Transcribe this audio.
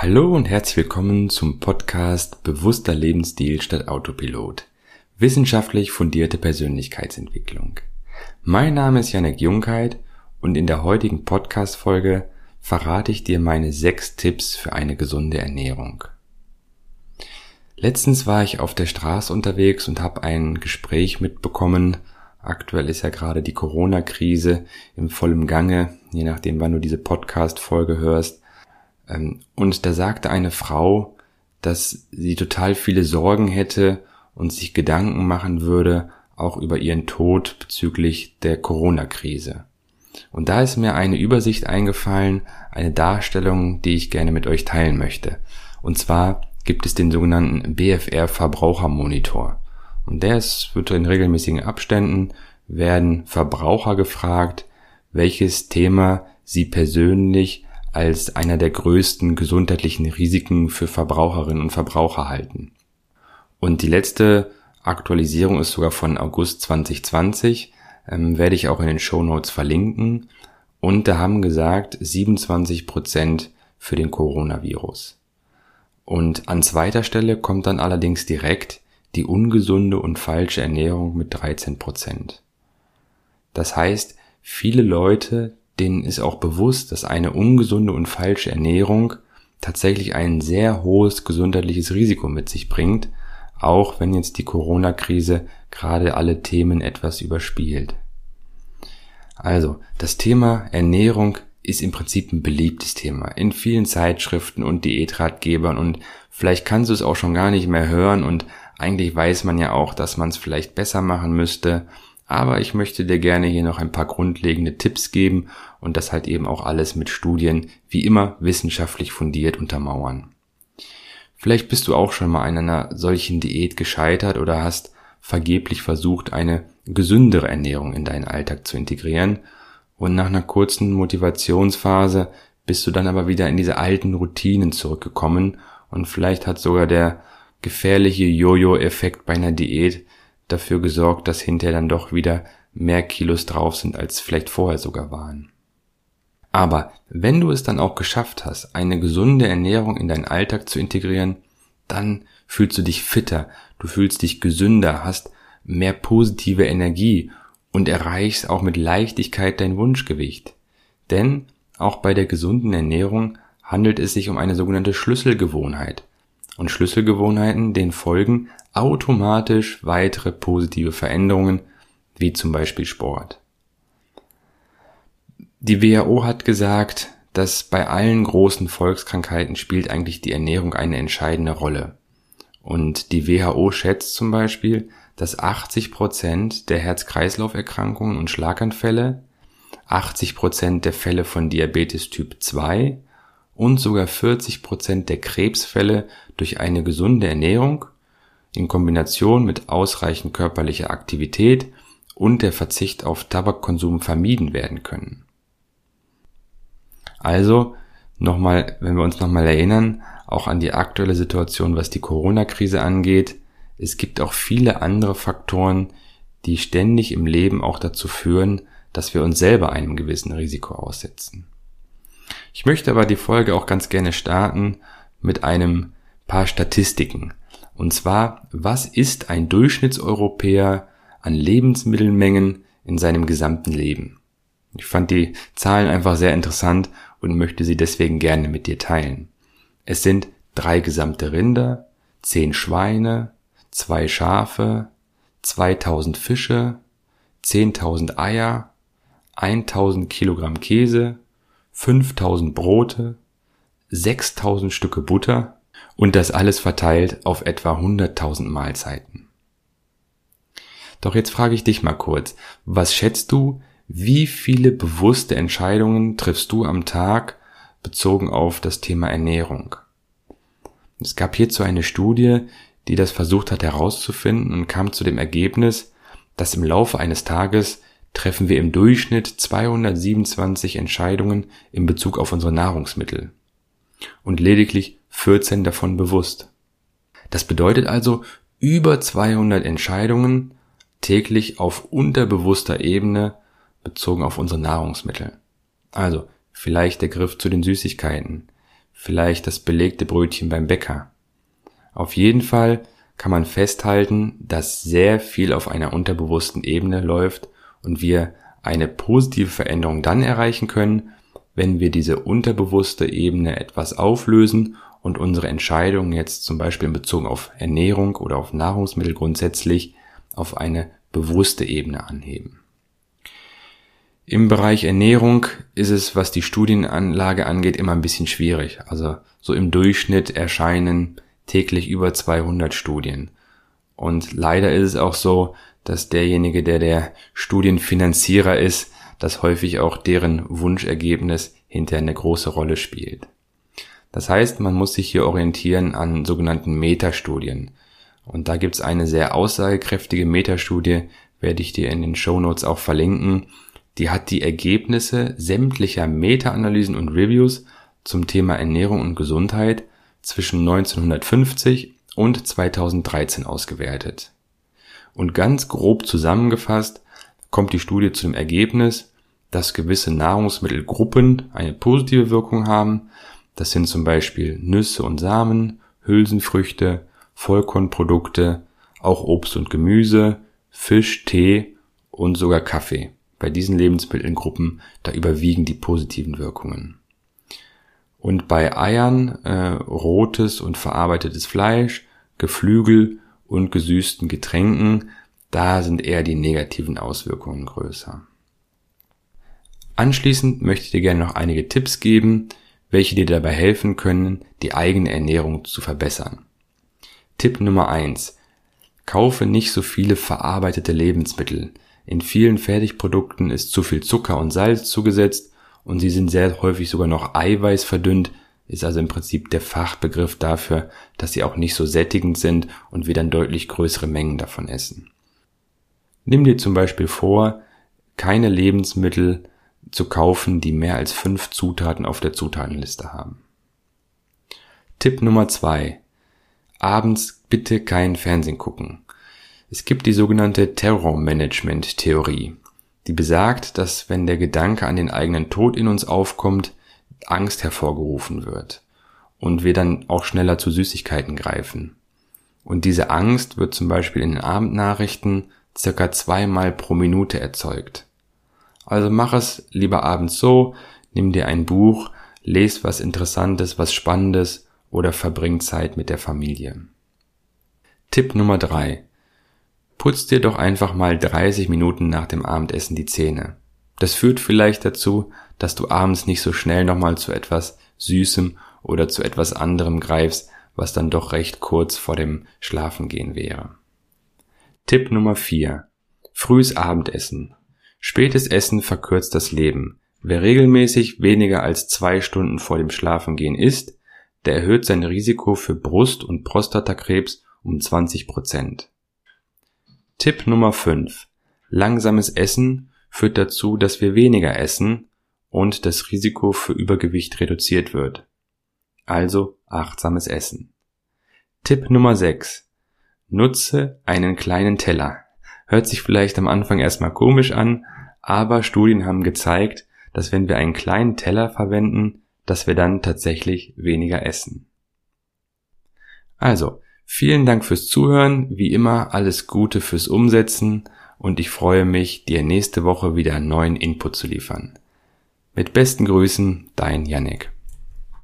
Hallo und herzlich willkommen zum Podcast Bewusster Lebensstil statt Autopilot. Wissenschaftlich fundierte Persönlichkeitsentwicklung. Mein Name ist Janek Jungheit und in der heutigen Podcast-Folge verrate ich dir meine sechs Tipps für eine gesunde Ernährung. Letztens war ich auf der Straße unterwegs und habe ein Gespräch mitbekommen. Aktuell ist ja gerade die Corona-Krise im vollen Gange, je nachdem, wann du diese Podcast-Folge hörst. Ähm, und da sagte eine Frau, dass sie total viele Sorgen hätte und sich Gedanken machen würde, auch über ihren Tod bezüglich der Corona-Krise. Und da ist mir eine Übersicht eingefallen, eine Darstellung, die ich gerne mit euch teilen möchte. Und zwar gibt es den sogenannten BFR Verbrauchermonitor. Und der ist, wird in regelmäßigen Abständen, werden Verbraucher gefragt, welches Thema sie persönlich als einer der größten gesundheitlichen Risiken für Verbraucherinnen und Verbraucher halten. Und die letzte Aktualisierung ist sogar von August 2020, ähm, werde ich auch in den Show Notes verlinken. Und da haben gesagt 27 Prozent für den Coronavirus. Und an zweiter Stelle kommt dann allerdings direkt die ungesunde und falsche Ernährung mit 13 Prozent. Das heißt, viele Leute denen ist auch bewusst, dass eine ungesunde und falsche Ernährung tatsächlich ein sehr hohes gesundheitliches Risiko mit sich bringt, auch wenn jetzt die Corona-Krise gerade alle Themen etwas überspielt. Also, das Thema Ernährung ist im Prinzip ein beliebtes Thema in vielen Zeitschriften und Diätratgebern und vielleicht kannst du es auch schon gar nicht mehr hören und eigentlich weiß man ja auch, dass man es vielleicht besser machen müsste, aber ich möchte dir gerne hier noch ein paar grundlegende Tipps geben und das halt eben auch alles mit Studien, wie immer wissenschaftlich fundiert untermauern. Vielleicht bist du auch schon mal an einer solchen Diät gescheitert oder hast vergeblich versucht, eine gesündere Ernährung in deinen Alltag zu integrieren und nach einer kurzen Motivationsphase bist du dann aber wieder in diese alten Routinen zurückgekommen und vielleicht hat sogar der gefährliche Jojo-Effekt bei einer Diät dafür gesorgt, dass hinterher dann doch wieder mehr Kilos drauf sind, als vielleicht vorher sogar waren. Aber wenn du es dann auch geschafft hast, eine gesunde Ernährung in deinen Alltag zu integrieren, dann fühlst du dich fitter, du fühlst dich gesünder, hast mehr positive Energie und erreichst auch mit Leichtigkeit dein Wunschgewicht. Denn auch bei der gesunden Ernährung handelt es sich um eine sogenannte Schlüsselgewohnheit. Und Schlüsselgewohnheiten, denen folgen automatisch weitere positive Veränderungen, wie zum Beispiel Sport. Die WHO hat gesagt, dass bei allen großen Volkskrankheiten spielt eigentlich die Ernährung eine entscheidende Rolle. Und die WHO schätzt zum Beispiel, dass 80 Prozent der Herz-Kreislauf-Erkrankungen und Schlaganfälle, 80 Prozent der Fälle von Diabetes Typ 2 und sogar 40 Prozent der Krebsfälle durch eine gesunde Ernährung in Kombination mit ausreichend körperlicher Aktivität und der Verzicht auf Tabakkonsum vermieden werden können. Also nochmal, wenn wir uns nochmal erinnern, auch an die aktuelle Situation, was die Corona-Krise angeht, es gibt auch viele andere Faktoren, die ständig im Leben auch dazu führen, dass wir uns selber einem gewissen Risiko aussetzen. Ich möchte aber die Folge auch ganz gerne starten mit einem paar Statistiken, und zwar, was ist ein Durchschnittseuropäer an Lebensmittelmengen in seinem gesamten Leben? Ich fand die Zahlen einfach sehr interessant und möchte sie deswegen gerne mit dir teilen. Es sind drei gesamte Rinder, zehn Schweine, zwei Schafe, 2000 Fische, 10.000 Eier, 1000 Kilogramm Käse, 5000 Brote, 6000 Stücke Butter, und das alles verteilt auf etwa 100.000 Mahlzeiten. Doch jetzt frage ich dich mal kurz, was schätzt du, wie viele bewusste Entscheidungen triffst du am Tag bezogen auf das Thema Ernährung? Es gab hierzu eine Studie, die das versucht hat herauszufinden und kam zu dem Ergebnis, dass im Laufe eines Tages treffen wir im Durchschnitt 227 Entscheidungen in Bezug auf unsere Nahrungsmittel. Und lediglich 14 davon bewusst. Das bedeutet also über 200 Entscheidungen täglich auf unterbewusster Ebene bezogen auf unsere Nahrungsmittel. Also vielleicht der Griff zu den Süßigkeiten, vielleicht das belegte Brötchen beim Bäcker. Auf jeden Fall kann man festhalten, dass sehr viel auf einer unterbewussten Ebene läuft und wir eine positive Veränderung dann erreichen können, wenn wir diese unterbewusste Ebene etwas auflösen und unsere Entscheidungen jetzt zum Beispiel in Bezug auf Ernährung oder auf Nahrungsmittel grundsätzlich auf eine bewusste Ebene anheben. Im Bereich Ernährung ist es, was die Studienanlage angeht, immer ein bisschen schwierig. Also so im Durchschnitt erscheinen täglich über 200 Studien. Und leider ist es auch so, dass derjenige, der der Studienfinanzierer ist, dass häufig auch deren Wunschergebnis hinter eine große Rolle spielt. Das heißt, man muss sich hier orientieren an sogenannten Metastudien. Und da gibt's eine sehr aussagekräftige Metastudie, werde ich dir in den Show Notes auch verlinken. Die hat die Ergebnisse sämtlicher Meta-Analysen und Reviews zum Thema Ernährung und Gesundheit zwischen 1950 und 2013 ausgewertet. Und ganz grob zusammengefasst kommt die Studie zu dem Ergebnis, dass gewisse Nahrungsmittelgruppen eine positive Wirkung haben. Das sind zum Beispiel Nüsse und Samen, Hülsenfrüchte, Vollkornprodukte, auch Obst und Gemüse, Fisch, Tee und sogar Kaffee. Bei diesen Lebensmittelgruppen, da überwiegen die positiven Wirkungen. Und bei Eiern, äh, rotes und verarbeitetes Fleisch, Geflügel und gesüßten Getränken, da sind eher die negativen Auswirkungen größer. Anschließend möchte ich dir gerne noch einige Tipps geben, welche dir dabei helfen können, die eigene Ernährung zu verbessern. Tipp Nummer eins: Kaufe nicht so viele verarbeitete Lebensmittel. In vielen Fertigprodukten ist zu viel Zucker und Salz zugesetzt und sie sind sehr häufig sogar noch Eiweiß verdünnt, ist also im Prinzip der Fachbegriff dafür, dass sie auch nicht so sättigend sind und wir dann deutlich größere Mengen davon essen. Nimm dir zum Beispiel vor, keine Lebensmittel zu kaufen, die mehr als fünf Zutaten auf der Zutatenliste haben. Tipp Nummer zwei: Abends bitte kein Fernsehen gucken. Es gibt die sogenannte Terrormanagement-Theorie die besagt, dass wenn der Gedanke an den eigenen Tod in uns aufkommt, Angst hervorgerufen wird und wir dann auch schneller zu Süßigkeiten greifen. Und diese Angst wird zum Beispiel in den Abendnachrichten circa zweimal pro Minute erzeugt. Also mach es lieber abends so, nimm dir ein Buch, les was Interessantes, was Spannendes oder verbring Zeit mit der Familie. Tipp Nummer drei: Putz dir doch einfach mal 30 Minuten nach dem Abendessen die Zähne. Das führt vielleicht dazu, dass du abends nicht so schnell nochmal zu etwas Süßem oder zu etwas anderem greifst, was dann doch recht kurz vor dem Schlafengehen wäre. Tipp Nummer 4. Frühes Abendessen. Spätes Essen verkürzt das Leben. Wer regelmäßig weniger als zwei Stunden vor dem Schlafengehen isst, der erhöht sein Risiko für Brust- und Prostatakrebs um 20 Prozent. Tipp Nummer 5. Langsames Essen führt dazu, dass wir weniger essen und das Risiko für Übergewicht reduziert wird. Also achtsames Essen. Tipp Nummer 6. Nutze einen kleinen Teller. Hört sich vielleicht am Anfang erstmal komisch an, aber Studien haben gezeigt, dass wenn wir einen kleinen Teller verwenden, dass wir dann tatsächlich weniger essen. Also, Vielen Dank fürs Zuhören, wie immer alles Gute fürs Umsetzen und ich freue mich, dir nächste Woche wieder neuen Input zu liefern. Mit besten Grüßen, dein Yannick.